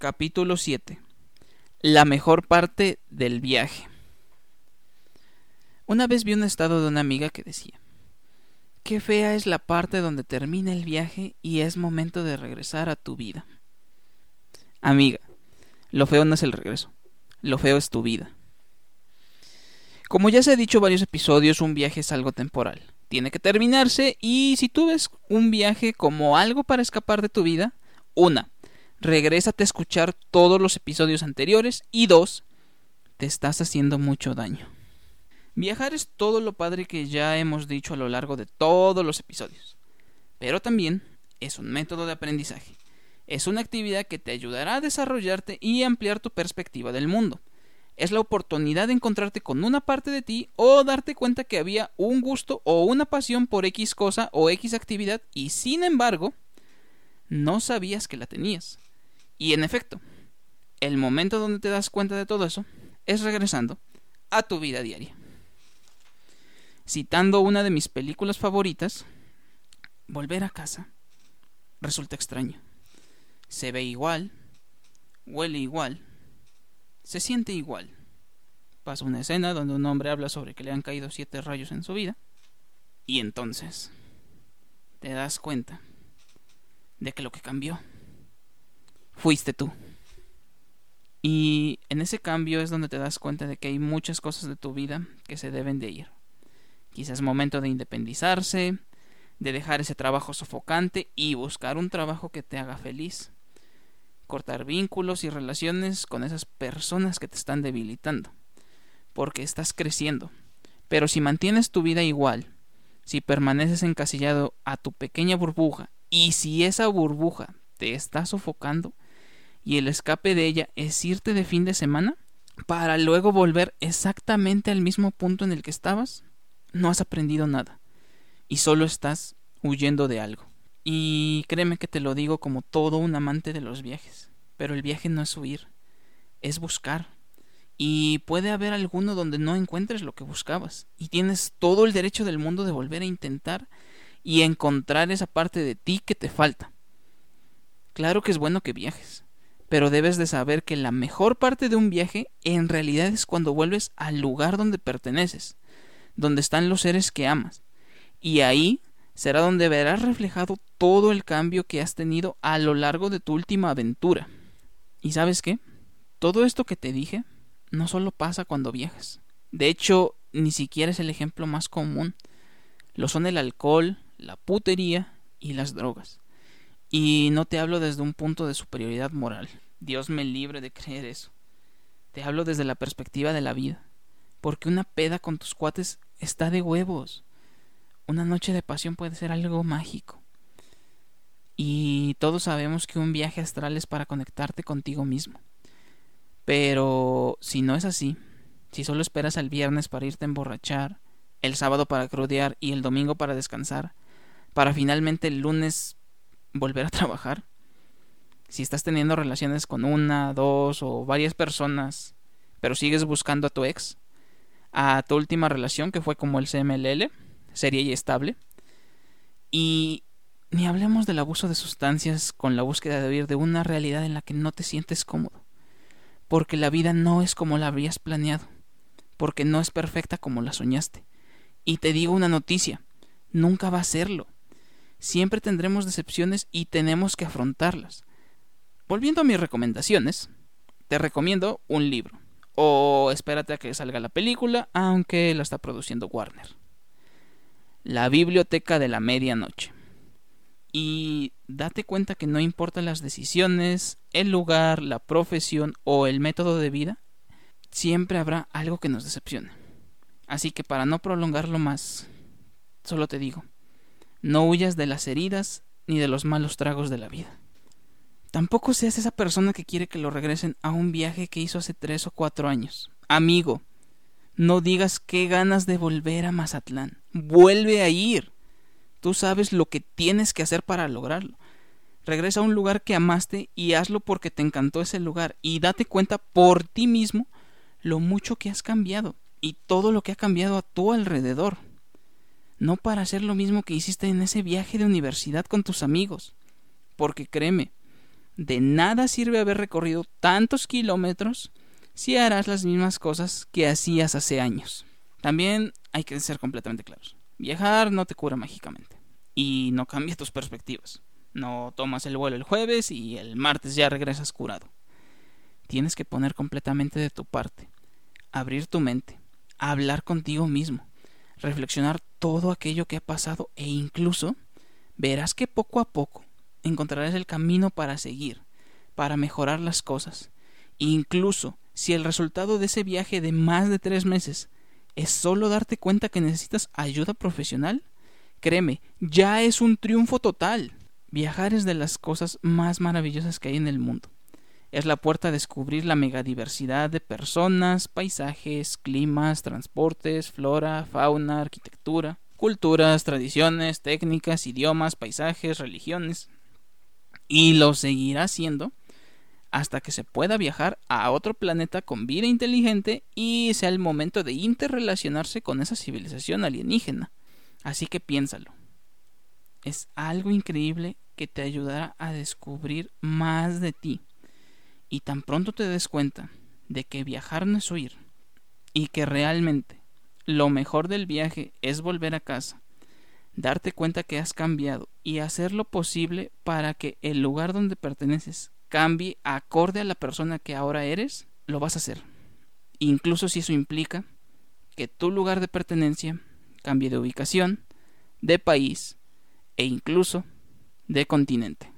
Capítulo 7. La mejor parte del viaje. Una vez vi un estado de una amiga que decía, Qué fea es la parte donde termina el viaje y es momento de regresar a tu vida. Amiga, lo feo no es el regreso, lo feo es tu vida. Como ya se ha dicho varios episodios, un viaje es algo temporal. Tiene que terminarse y si tú ves un viaje como algo para escapar de tu vida, una, regrésate a escuchar todos los episodios anteriores y dos, te estás haciendo mucho daño. Viajar es todo lo padre que ya hemos dicho a lo largo de todos los episodios, pero también es un método de aprendizaje. Es una actividad que te ayudará a desarrollarte y ampliar tu perspectiva del mundo. Es la oportunidad de encontrarte con una parte de ti o darte cuenta que había un gusto o una pasión por X cosa o X actividad y sin embargo no sabías que la tenías. Y en efecto, el momento donde te das cuenta de todo eso es regresando a tu vida diaria. Citando una de mis películas favoritas, volver a casa resulta extraño. Se ve igual, huele igual, se siente igual. Pasa una escena donde un hombre habla sobre que le han caído siete rayos en su vida. Y entonces te das cuenta de que lo que cambió fuiste tú. Y en ese cambio es donde te das cuenta de que hay muchas cosas de tu vida que se deben de ir. Quizás momento de independizarse, de dejar ese trabajo sofocante y buscar un trabajo que te haga feliz. Cortar vínculos y relaciones con esas personas que te están debilitando. Porque estás creciendo. Pero si mantienes tu vida igual, si permaneces encasillado a tu pequeña burbuja y si esa burbuja te está sofocando y el escape de ella es irte de fin de semana para luego volver exactamente al mismo punto en el que estabas, no has aprendido nada y solo estás huyendo de algo. Y créeme que te lo digo como todo un amante de los viajes, pero el viaje no es huir, es buscar. Y puede haber alguno donde no encuentres lo que buscabas, y tienes todo el derecho del mundo de volver a intentar y encontrar esa parte de ti que te falta. Claro que es bueno que viajes, pero debes de saber que la mejor parte de un viaje en realidad es cuando vuelves al lugar donde perteneces, donde están los seres que amas, y ahí será donde verás reflejado todo el cambio que has tenido a lo largo de tu última aventura. ¿Y sabes qué? Todo esto que te dije no solo pasa cuando viajas. De hecho, ni siquiera es el ejemplo más común. Lo son el alcohol, la putería y las drogas. Y no te hablo desde un punto de superioridad moral. Dios me libre de creer eso. Te hablo desde la perspectiva de la vida. Porque una peda con tus cuates está de huevos. Una noche de pasión puede ser algo mágico. Y todos sabemos que un viaje astral es para conectarte contigo mismo. Pero si no es así, si solo esperas al viernes para irte a emborrachar, el sábado para crudear y el domingo para descansar, para finalmente el lunes volver a trabajar. Si estás teniendo relaciones con una, dos o varias personas, pero sigues buscando a tu ex, a tu última relación que fue como el CMLL, seria y estable, y ni hablemos del abuso de sustancias con la búsqueda de vivir de una realidad en la que no te sientes cómodo, porque la vida no es como la habrías planeado, porque no es perfecta como la soñaste. Y te digo una noticia, nunca va a serlo. Siempre tendremos decepciones y tenemos que afrontarlas. Volviendo a mis recomendaciones, te recomiendo un libro. O espérate a que salga la película, aunque la está produciendo Warner. La Biblioteca de la Medianoche. Y date cuenta que no importan las decisiones, el lugar, la profesión o el método de vida, siempre habrá algo que nos decepcione. Así que para no prolongarlo más, solo te digo, no huyas de las heridas ni de los malos tragos de la vida. Tampoco seas esa persona que quiere que lo regresen a un viaje que hizo hace tres o cuatro años. Amigo, no digas qué ganas de volver a Mazatlán. Vuelve a ir. Tú sabes lo que tienes que hacer para lograrlo. Regresa a un lugar que amaste y hazlo porque te encantó ese lugar y date cuenta por ti mismo lo mucho que has cambiado y todo lo que ha cambiado a tu alrededor. No para hacer lo mismo que hiciste en ese viaje de universidad con tus amigos. Porque créeme, de nada sirve haber recorrido tantos kilómetros si harás las mismas cosas que hacías hace años. También hay que ser completamente claros. Viajar no te cura mágicamente y no cambia tus perspectivas. No tomas el vuelo el jueves y el martes ya regresas curado. Tienes que poner completamente de tu parte, abrir tu mente, hablar contigo mismo, reflexionar todo aquello que ha pasado e incluso verás que poco a poco encontrarás el camino para seguir, para mejorar las cosas. incluso si el resultado de ese viaje de más de tres meses es solo darte cuenta que necesitas ayuda profesional, créeme, ya es un triunfo total. Viajar es de las cosas más maravillosas que hay en el mundo. Es la puerta a descubrir la megadiversidad de personas, paisajes, climas, transportes, flora, fauna, arquitectura, culturas, tradiciones, técnicas, idiomas, paisajes, religiones. Y lo seguirá siendo hasta que se pueda viajar a otro planeta con vida inteligente y sea el momento de interrelacionarse con esa civilización alienígena. Así que piénsalo es algo increíble que te ayudará a descubrir más de ti. Y tan pronto te des cuenta de que viajar no es huir y que realmente lo mejor del viaje es volver a casa, darte cuenta que has cambiado y hacer lo posible para que el lugar donde perteneces cambie acorde a la persona que ahora eres, lo vas a hacer. Incluso si eso implica que tu lugar de pertenencia cambie de ubicación, de país, e incluso de continente.